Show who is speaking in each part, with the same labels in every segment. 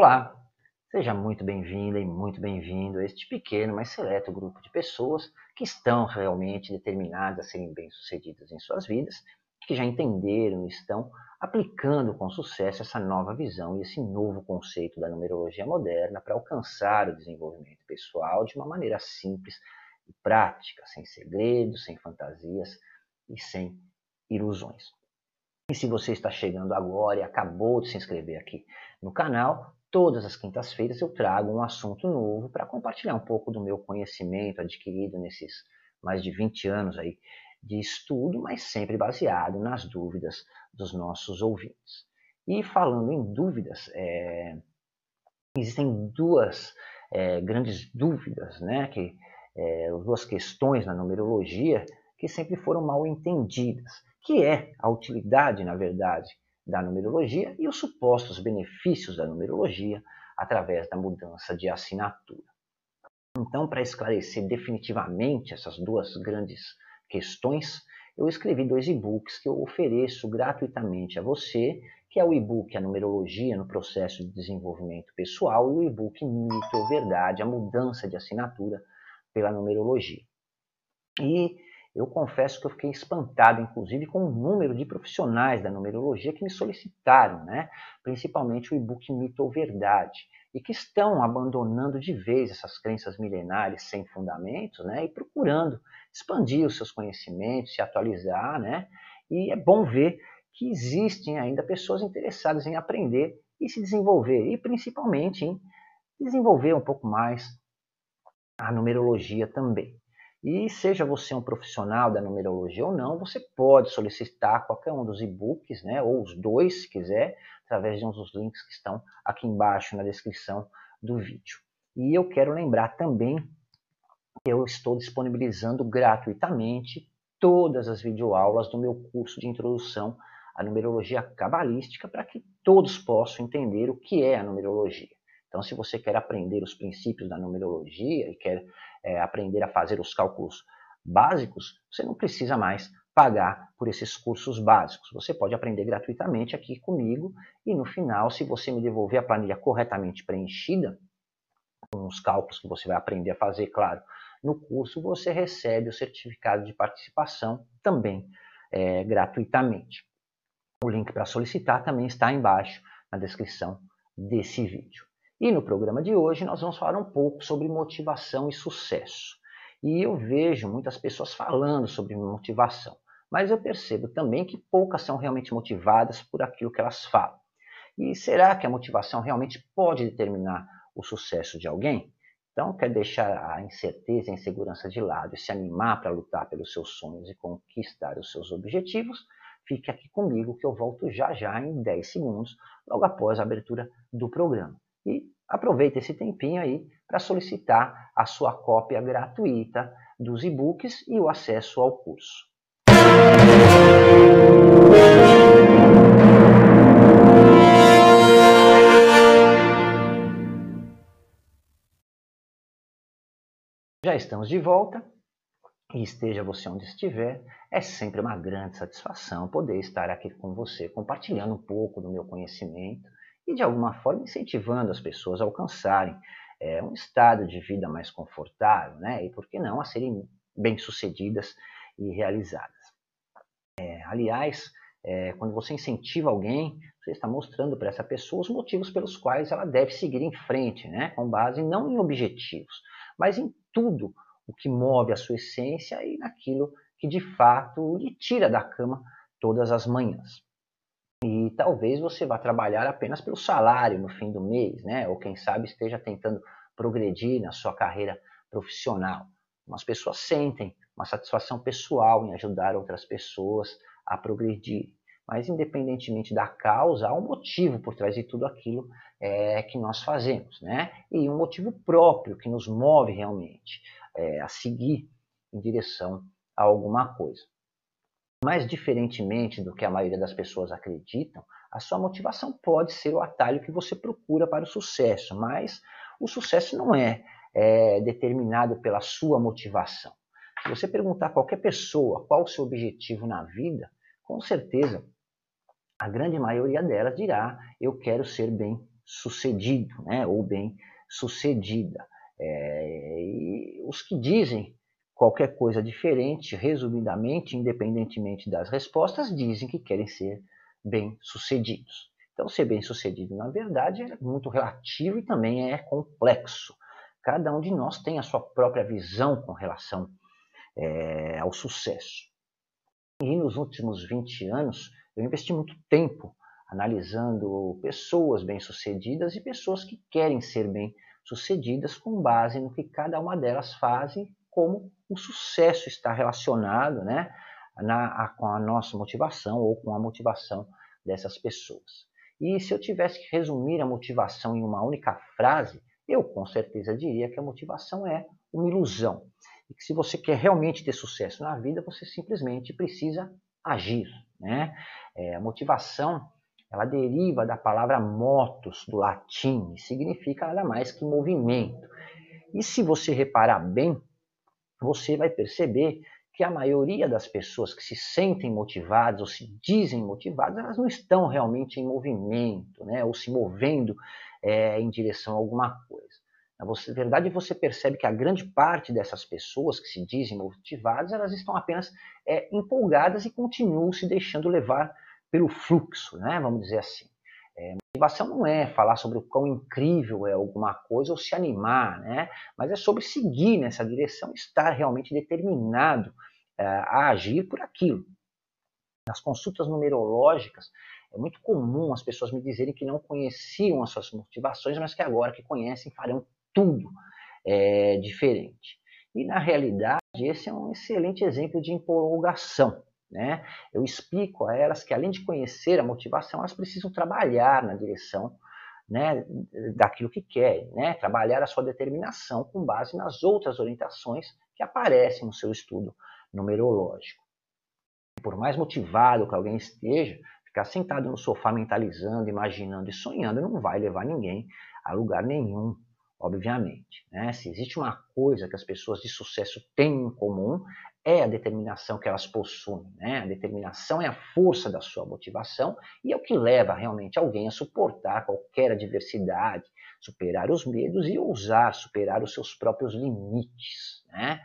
Speaker 1: Olá, seja muito bem-vinda e muito bem-vindo a este pequeno, mas seleto grupo de pessoas que estão realmente determinadas a serem bem-sucedidas em suas vidas, que já entenderam e estão aplicando com sucesso essa nova visão e esse novo conceito da numerologia moderna para alcançar o desenvolvimento pessoal de uma maneira simples e prática, sem segredos, sem fantasias e sem ilusões. E se você está chegando agora e acabou de se inscrever aqui no canal, todas as quintas-feiras eu trago um assunto novo para compartilhar um pouco do meu conhecimento adquirido nesses mais de 20 anos aí de estudo, mas sempre baseado nas dúvidas dos nossos ouvintes. E falando em dúvidas, é, existem duas é, grandes dúvidas, né, que, é, duas questões na numerologia que sempre foram mal entendidas que é a utilidade, na verdade, da numerologia e os supostos benefícios da numerologia através da mudança de assinatura. Então, para esclarecer definitivamente essas duas grandes questões, eu escrevi dois e-books que eu ofereço gratuitamente a você, que é o e-book A Numerologia no Processo de Desenvolvimento Pessoal e o e-book Mito ou Verdade, a Mudança de Assinatura pela Numerologia. E eu confesso que eu fiquei espantado, inclusive, com o número de profissionais da numerologia que me solicitaram, né? principalmente o e-book Mito ou Verdade, e que estão abandonando de vez essas crenças milenares sem fundamentos né? e procurando expandir os seus conhecimentos, se atualizar. Né? E é bom ver que existem ainda pessoas interessadas em aprender e se desenvolver, e principalmente em desenvolver um pouco mais a numerologia também. E seja você um profissional da numerologia ou não, você pode solicitar qualquer um dos e-books, né, ou os dois, se quiser, através de um dos links que estão aqui embaixo na descrição do vídeo. E eu quero lembrar também que eu estou disponibilizando gratuitamente todas as videoaulas do meu curso de introdução à numerologia cabalística para que todos possam entender o que é a numerologia. Então, se você quer aprender os princípios da numerologia e quer é, aprender a fazer os cálculos básicos, você não precisa mais pagar por esses cursos básicos. Você pode aprender gratuitamente aqui comigo e no final, se você me devolver a planilha corretamente preenchida, com os cálculos que você vai aprender a fazer, claro, no curso, você recebe o certificado de participação também é, gratuitamente. O link para solicitar também está embaixo na descrição desse vídeo. E no programa de hoje nós vamos falar um pouco sobre motivação e sucesso. E eu vejo muitas pessoas falando sobre motivação, mas eu percebo também que poucas são realmente motivadas por aquilo que elas falam. E será que a motivação realmente pode determinar o sucesso de alguém? Então, quer deixar a incerteza e a insegurança de lado e se animar para lutar pelos seus sonhos e conquistar os seus objetivos? Fique aqui comigo que eu volto já já em 10 segundos, logo após a abertura do programa. E aproveita esse tempinho aí para solicitar a sua cópia gratuita dos e-books e o acesso ao curso. Já estamos de volta e esteja você onde estiver, é sempre uma grande satisfação poder estar aqui com você, compartilhando um pouco do meu conhecimento e, de alguma forma, incentivando as pessoas a alcançarem é, um estado de vida mais confortável, né? E, por que não, a serem bem-sucedidas e realizadas. É, aliás, é, quando você incentiva alguém, você está mostrando para essa pessoa os motivos pelos quais ela deve seguir em frente, né? com base não em objetivos, mas em tudo o que move a sua essência e naquilo que de fato lhe tira da cama todas as manhãs. E talvez você vá trabalhar apenas pelo salário no fim do mês, né? Ou quem sabe esteja tentando progredir na sua carreira profissional. Umas pessoas sentem uma satisfação pessoal em ajudar outras pessoas a progredir. Mas independentemente da causa, há um motivo por trás de tudo aquilo é, que nós fazemos, né? E um motivo próprio que nos move realmente é, a seguir em direção a alguma coisa. Mas, diferentemente do que a maioria das pessoas acreditam, a sua motivação pode ser o atalho que você procura para o sucesso, mas o sucesso não é, é determinado pela sua motivação. Se você perguntar a qualquer pessoa qual o seu objetivo na vida, com certeza a grande maioria delas dirá: Eu quero ser bem sucedido, né? ou bem sucedida. É, e os que dizem qualquer coisa diferente, resumidamente, independentemente das respostas, dizem que querem ser bem-sucedidos. Então, ser bem-sucedido, na verdade, é muito relativo e também é complexo. Cada um de nós tem a sua própria visão com relação é, ao sucesso. E nos últimos 20 anos, eu investi muito tempo analisando pessoas bem-sucedidas e pessoas que querem ser bem-sucedidas com base no que cada uma delas faz e como o sucesso está relacionado né, na, a, com a nossa motivação ou com a motivação dessas pessoas. E se eu tivesse que resumir a motivação em uma única frase, eu com certeza diria que a motivação é uma ilusão. E que se você quer realmente ter sucesso na vida, você simplesmente precisa agir. Né? É, a motivação ela deriva da palavra motus, do latim, e significa nada mais que movimento. E se você reparar bem, você vai perceber que a maioria das pessoas que se sentem motivadas ou se dizem motivadas, elas não estão realmente em movimento, né? ou se movendo é, em direção a alguma coisa. Na verdade, você percebe que a grande parte dessas pessoas que se dizem motivadas, elas estão apenas é, empolgadas e continuam se deixando levar pelo fluxo, né? vamos dizer assim. Motivação não é falar sobre o quão incrível é alguma coisa ou se animar, né? mas é sobre seguir nessa direção, estar realmente determinado é, a agir por aquilo. Nas consultas numerológicas, é muito comum as pessoas me dizerem que não conheciam as suas motivações, mas que agora que conhecem farão tudo é, diferente. E na realidade, esse é um excelente exemplo de empolgação. Né? Eu explico a elas que, além de conhecer a motivação, elas precisam trabalhar na direção né, daquilo que querem, né? trabalhar a sua determinação com base nas outras orientações que aparecem no seu estudo numerológico. Por mais motivado que alguém esteja, ficar sentado no sofá mentalizando, imaginando e sonhando não vai levar ninguém a lugar nenhum obviamente. Né? Se existe uma coisa que as pessoas de sucesso têm em comum, é a determinação que elas possuem. Né? A determinação é a força da sua motivação e é o que leva realmente alguém a suportar qualquer adversidade, superar os medos e ousar superar os seus próprios limites. Né?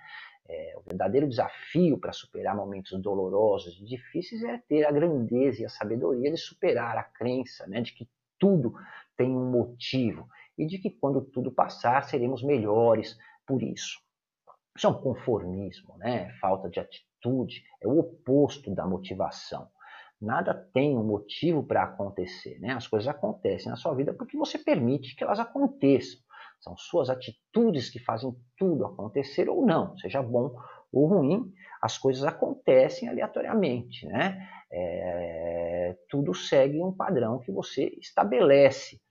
Speaker 1: É, o verdadeiro desafio para superar momentos dolorosos e difíceis é ter a grandeza e a sabedoria de superar a crença né, de que tudo tem um motivo e de que quando tudo passar seremos melhores por isso. Isso é um conformismo, né? falta de atitude, é o oposto da motivação. Nada tem um motivo para acontecer. Né? As coisas acontecem na sua vida porque você permite que elas aconteçam. São suas atitudes que fazem tudo acontecer ou não, seja bom ou ruim, as coisas acontecem aleatoriamente. Né? É, tudo segue um padrão que você estabelece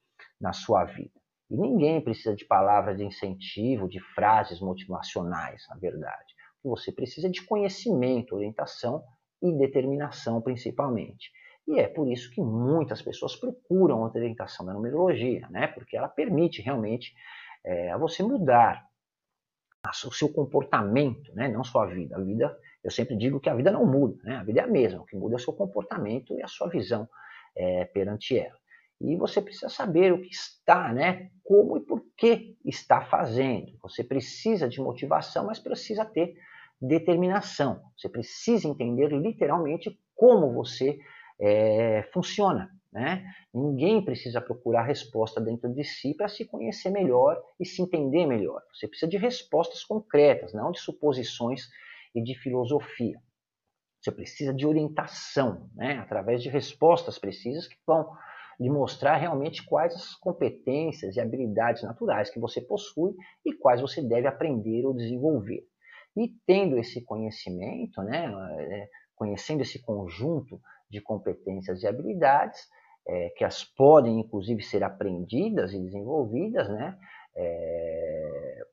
Speaker 1: na sua vida. E ninguém precisa de palavras de incentivo, de frases motivacionais, na verdade. Você precisa é de conhecimento, orientação e determinação, principalmente. E é por isso que muitas pessoas procuram a orientação da numerologia, né? porque ela permite realmente é, a você mudar o seu comportamento, né? não sua vida. A vida, eu sempre digo que a vida não muda, né? a vida é a mesma, o que muda é o seu comportamento e a sua visão é, perante ela. E você precisa saber o que está, né? Como e por que está fazendo. Você precisa de motivação, mas precisa ter determinação. Você precisa entender literalmente como você é, funciona. Né? Ninguém precisa procurar resposta dentro de si para se conhecer melhor e se entender melhor. Você precisa de respostas concretas, não de suposições e de filosofia. Você precisa de orientação, né? através de respostas precisas que vão de mostrar realmente quais as competências e habilidades naturais que você possui e quais você deve aprender ou desenvolver. E tendo esse conhecimento, né, é, conhecendo esse conjunto de competências e habilidades, é, que as podem inclusive ser aprendidas e desenvolvidas, né, é,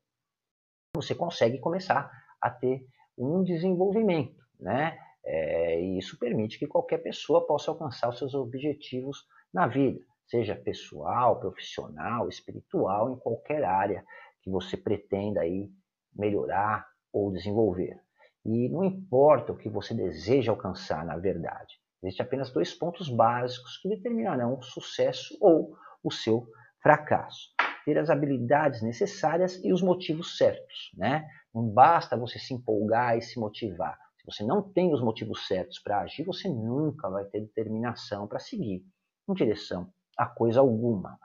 Speaker 1: você consegue começar a ter um desenvolvimento, né? É, e isso permite que qualquer pessoa possa alcançar os seus objetivos na vida, seja pessoal, profissional, espiritual, em qualquer área que você pretenda aí melhorar ou desenvolver. E não importa o que você deseja alcançar, na verdade. Existem apenas dois pontos básicos que determinarão o sucesso ou o seu fracasso. Ter as habilidades necessárias e os motivos certos, né? Não basta você se empolgar e se motivar. Se você não tem os motivos certos para agir, você nunca vai ter determinação para seguir em direção a coisa alguma.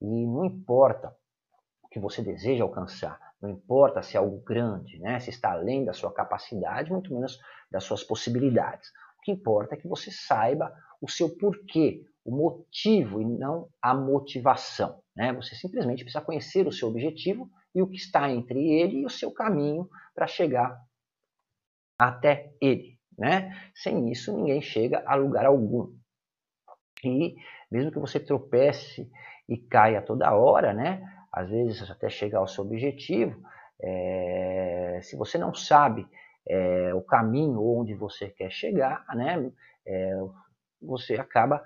Speaker 1: E não importa o que você deseja alcançar, não importa se é algo grande, né? se está além da sua capacidade, muito menos das suas possibilidades. O que importa é que você saiba o seu porquê, o motivo e não a motivação. Né? Você simplesmente precisa conhecer o seu objetivo e o que está entre ele e o seu caminho para chegar até ele. Né? Sem isso, ninguém chega a lugar algum. E mesmo que você tropece e caia toda hora, né? às vezes até chegar ao seu objetivo, é, se você não sabe é, o caminho onde você quer chegar, né, é, você acaba,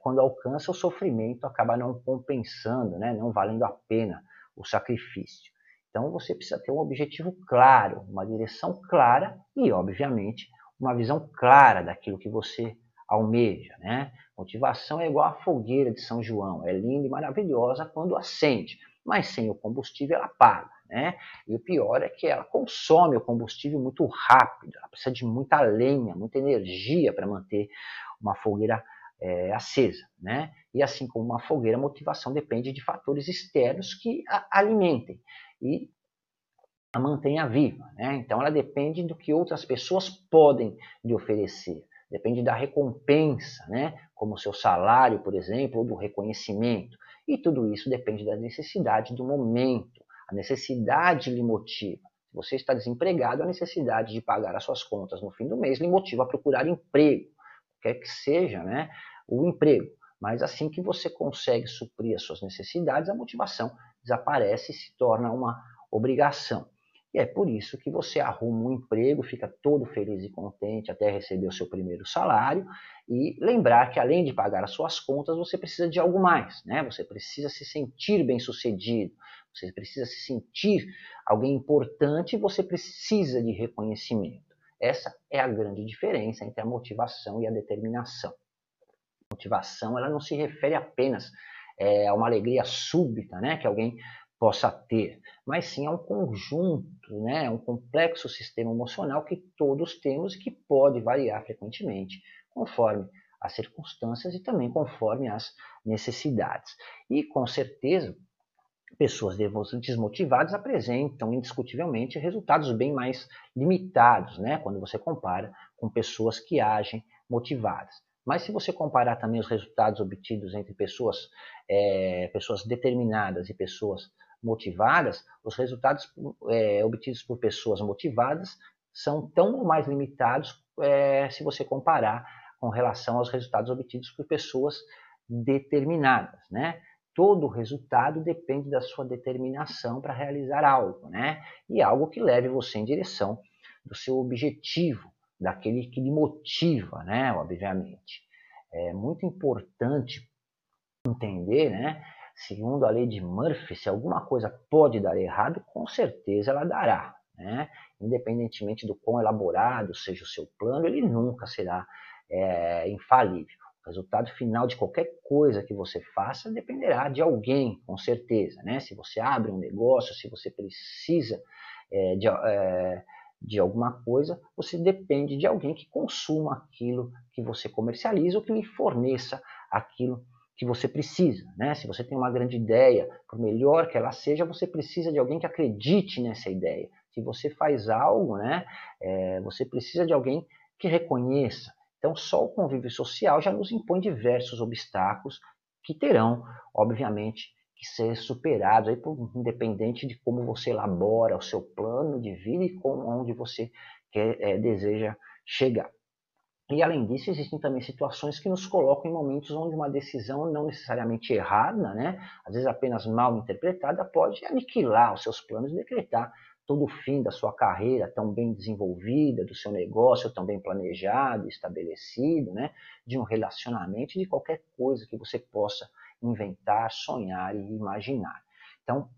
Speaker 1: quando alcança o sofrimento, acaba não compensando, né, não valendo a pena o sacrifício. Então você precisa ter um objetivo claro, uma direção clara e, obviamente, uma visão clara daquilo que você almeja. Né? Motivação é igual a fogueira de São João, é linda e maravilhosa quando acende, mas sem o combustível ela apaga. Né? E o pior é que ela consome o combustível muito rápido, ela precisa de muita lenha, muita energia para manter uma fogueira é, acesa. Né? E assim como uma fogueira, a motivação depende de fatores externos que a alimentem e a mantenha viva. Né? Então ela depende do que outras pessoas podem lhe oferecer depende da recompensa, né? como o seu salário, por exemplo, ou do reconhecimento. E tudo isso depende da necessidade do momento. A necessidade lhe motiva. Se você está desempregado, a necessidade de pagar as suas contas no fim do mês lhe motiva a procurar emprego, quer que seja né, o emprego. Mas assim que você consegue suprir as suas necessidades, a motivação desaparece e se torna uma obrigação. E é por isso que você arruma um emprego, fica todo feliz e contente até receber o seu primeiro salário e lembrar que além de pagar as suas contas, você precisa de algo mais, né? Você precisa se sentir bem-sucedido, você precisa se sentir alguém importante você precisa de reconhecimento. Essa é a grande diferença entre a motivação e a determinação. A motivação, ela não se refere apenas é, a uma alegria súbita, né, que alguém possa ter, mas sim a um conjunto, né, um complexo sistema emocional que todos temos e que pode variar frequentemente, conforme as circunstâncias e também conforme as necessidades. E com certeza, pessoas desmotivadas apresentam indiscutivelmente resultados bem mais limitados, né, quando você compara com pessoas que agem motivadas. Mas se você comparar também os resultados obtidos entre pessoas, é, pessoas determinadas e pessoas motivadas, os resultados é, obtidos por pessoas motivadas são tão mais limitados é, se você comparar com relação aos resultados obtidos por pessoas determinadas, né? Todo resultado depende da sua determinação para realizar algo, né? E algo que leve você em direção do seu objetivo, daquele que lhe motiva, né? Obviamente. É muito importante entender, né? Segundo a lei de Murphy, se alguma coisa pode dar errado, com certeza ela dará. Né? Independentemente do quão elaborado seja o seu plano, ele nunca será é, infalível. O resultado final de qualquer coisa que você faça dependerá de alguém, com certeza. Né? Se você abre um negócio, se você precisa é, de, é, de alguma coisa, você depende de alguém que consuma aquilo que você comercializa ou que lhe forneça aquilo que você precisa. Né? Se você tem uma grande ideia, por melhor que ela seja, você precisa de alguém que acredite nessa ideia. Se você faz algo, né, é, você precisa de alguém que reconheça. Então, só o convívio social já nos impõe diversos obstáculos que terão, obviamente, que ser superados, aí, por, independente de como você elabora o seu plano de vida e com onde você quer, é, deseja chegar. E além disso, existem também situações que nos colocam em momentos onde uma decisão não necessariamente errada, né, às vezes apenas mal interpretada, pode aniquilar os seus planos e decretar todo o fim da sua carreira tão bem desenvolvida, do seu negócio tão bem planejado, estabelecido, né, de um relacionamento, de qualquer coisa que você possa inventar, sonhar e imaginar. Então,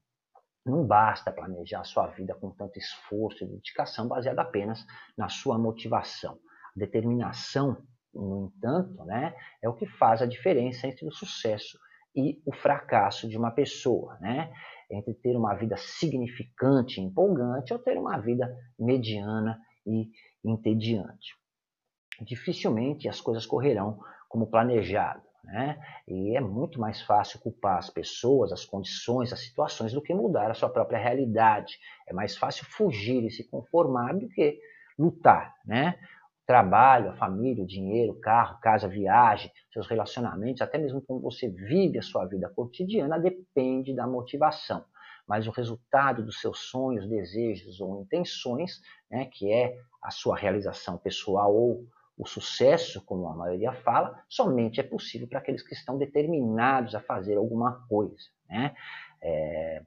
Speaker 1: não basta planejar a sua vida com tanto esforço e dedicação baseado apenas na sua motivação. Determinação, no entanto, né, é o que faz a diferença entre o sucesso e o fracasso de uma pessoa, né? Entre ter uma vida significante empolgante ou ter uma vida mediana e entediante. Dificilmente as coisas correrão como planejado, né? E é muito mais fácil culpar as pessoas, as condições, as situações do que mudar a sua própria realidade. É mais fácil fugir e se conformar do que lutar, né? Trabalho, a família, o dinheiro, o carro, casa, viagem, seus relacionamentos, até mesmo como você vive a sua vida cotidiana, depende da motivação. Mas o resultado dos seus sonhos, desejos ou intenções, né, que é a sua realização pessoal ou o sucesso, como a maioria fala, somente é possível para aqueles que estão determinados a fazer alguma coisa. Né? É...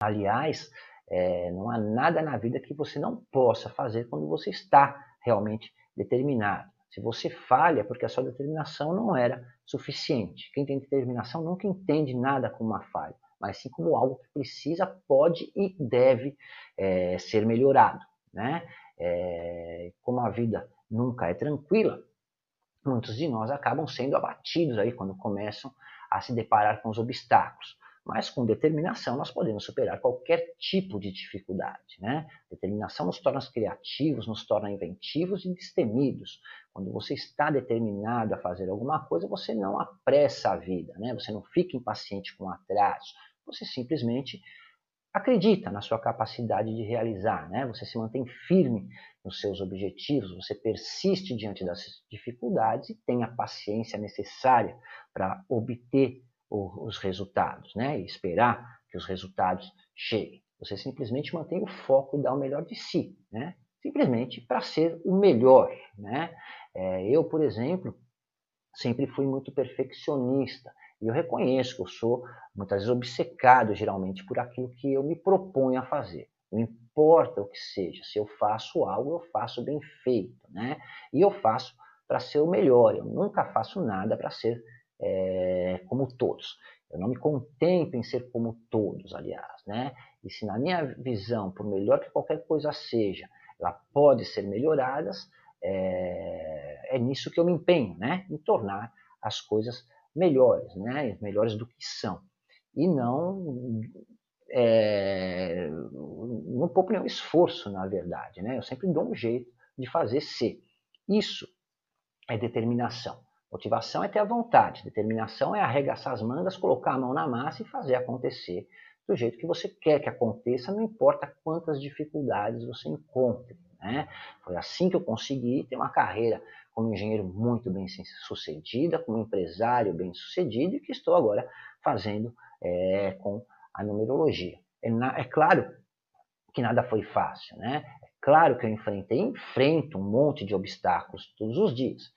Speaker 1: Aliás, é... não há nada na vida que você não possa fazer quando você está realmente determinado. Se você falha, é porque a sua determinação não era suficiente. Quem tem determinação nunca entende nada como uma falha, mas sim como algo que precisa, pode e deve é, ser melhorado. Né? É, como a vida nunca é tranquila, muitos de nós acabam sendo abatidos aí quando começam a se deparar com os obstáculos mas com determinação nós podemos superar qualquer tipo de dificuldade. Né? Determinação nos torna criativos, nos torna inventivos e destemidos. Quando você está determinado a fazer alguma coisa, você não apressa a vida, né? você não fica impaciente com atraso, você simplesmente acredita na sua capacidade de realizar, né? Você se mantém firme nos seus objetivos, você persiste diante das dificuldades e tem a paciência necessária para obter os resultados, né? E esperar que os resultados cheguem. Você simplesmente mantém o foco e dá o melhor de si, né? Simplesmente para ser o melhor, né? É, eu, por exemplo, sempre fui muito perfeccionista. E eu reconheço que eu sou muitas vezes obcecado, geralmente, por aquilo que eu me proponho a fazer. Não importa o que seja, se eu faço algo, eu faço bem feito, né? E eu faço para ser o melhor. Eu nunca faço nada para ser é, como todos. Eu não me contento em ser como todos, aliás, né? E se na minha visão, por melhor que qualquer coisa seja, ela pode ser melhorada, é, é nisso que eu me empenho, né? Em tornar as coisas melhores, né? Melhores do que são. E não é, não pouco nenhum esforço, na verdade, né? Eu sempre dou um jeito de fazer ser. Isso é determinação. Motivação é ter a vontade, determinação é arregaçar as mangas, colocar a mão na massa e fazer acontecer do jeito que você quer que aconteça, não importa quantas dificuldades você encontre. Né? Foi assim que eu consegui ter uma carreira como engenheiro muito bem sucedida, como empresário bem sucedido e que estou agora fazendo é, com a numerologia. É, é, claro que nada foi fácil, né? É claro que eu enfrentei, enfrento um monte de obstáculos todos os dias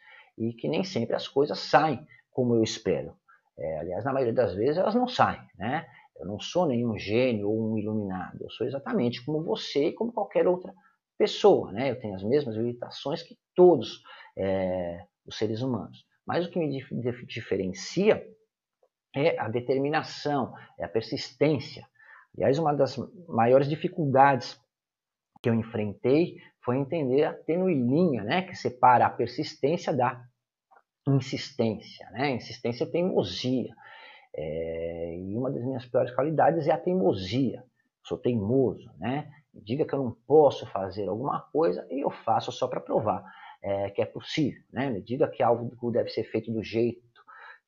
Speaker 1: e que nem sempre as coisas saem como eu espero. É, aliás, na maioria das vezes elas não saem, né? Eu não sou nenhum gênio ou um iluminado, eu sou exatamente como você e como qualquer outra pessoa, né? Eu tenho as mesmas limitações que todos é, os seres humanos. Mas o que me diferencia é a determinação, é a persistência. Aliás, uma das maiores dificuldades que eu enfrentei foi entender a tênue linha né, que separa a persistência da insistência. Né? Insistência é teimosia. É, e uma das minhas piores qualidades é a teimosia. sou teimoso. Né? Diga que eu não posso fazer alguma coisa e eu faço só para provar é, que é possível. Né? Me diga que algo deve ser feito do jeito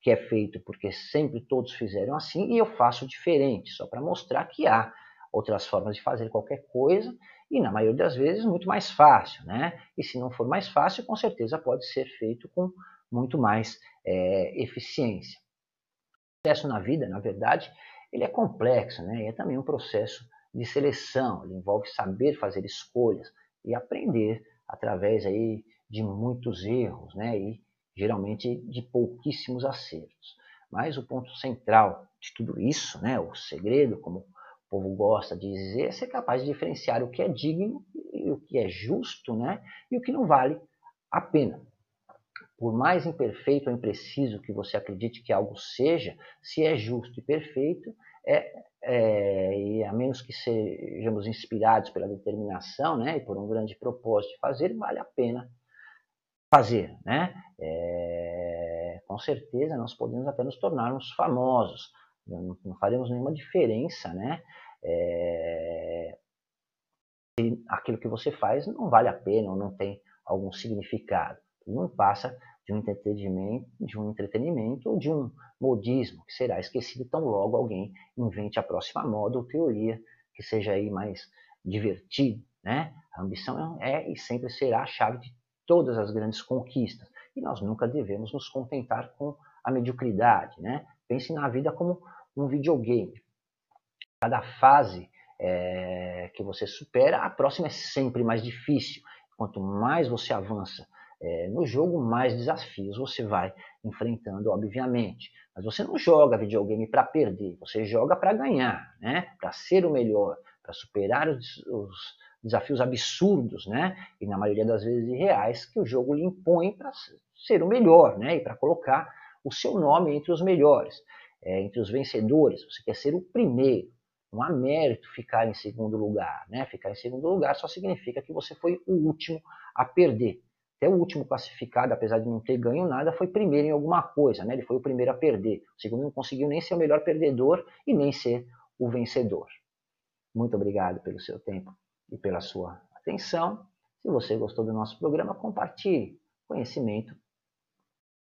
Speaker 1: que é feito porque sempre todos fizeram assim e eu faço diferente, só para mostrar que há outras formas de fazer qualquer coisa e na maioria das vezes muito mais fácil, né? E se não for mais fácil, com certeza pode ser feito com muito mais é, eficiência. O processo na vida, na verdade, ele é complexo, né? E é também um processo de seleção. Ele envolve saber fazer escolhas e aprender através aí de muitos erros, né? E geralmente de pouquíssimos acertos. Mas o ponto central de tudo isso, né? O segredo, como povo gosta de dizer, é ser capaz de diferenciar o que é digno e o que é justo, né? E o que não vale a pena. Por mais imperfeito ou impreciso que você acredite que algo seja, se é justo e perfeito, é, é, e a menos que sejamos inspirados pela determinação né, e por um grande propósito de fazer, vale a pena fazer, né? É, com certeza nós podemos até nos tornarmos famosos, não, não faremos nenhuma diferença, né? É, aquilo que você faz não vale a pena ou não tem algum significado. Não passa de um entretenimento, de um entretenimento ou de um modismo que será esquecido tão logo alguém invente a próxima moda ou teoria que seja aí mais divertido, né? A ambição é e sempre será a chave de todas as grandes conquistas e nós nunca devemos nos contentar com a mediocridade, né? Pense na vida como um videogame. Cada fase é, que você supera, a próxima é sempre mais difícil. Quanto mais você avança é, no jogo, mais desafios você vai enfrentando, obviamente. Mas você não joga videogame para perder, você joga para ganhar, né? para ser o melhor, para superar os, os, desafios absurdos, né? e na maioria das vezes irreais, que o jogo lhe impõe para ser o melhor né? e para colocar o seu nome entre os melhores, é, entre os vencedores. Você quer ser o primeiro. Não há mérito ficar em segundo lugar. Né? Ficar em segundo lugar só significa que você foi o último a perder. Até o último classificado, apesar de não ter ganho nada, foi primeiro em alguma coisa. Né? Ele foi o primeiro a perder. O segundo não conseguiu nem ser o melhor perdedor e nem ser o vencedor. Muito obrigado pelo seu tempo e pela sua atenção. Se você gostou do nosso programa, compartilhe. Conhecimento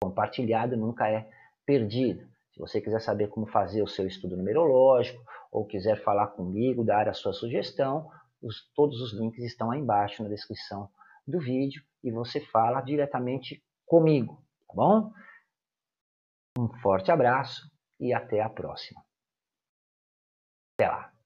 Speaker 1: compartilhado nunca é perdido. Se você quiser saber como fazer o seu estudo numerológico ou quiser falar comigo, dar a sua sugestão, os, todos os links estão aí embaixo na descrição do vídeo e você fala diretamente comigo, tá bom? Um forte abraço e até a próxima. Até lá!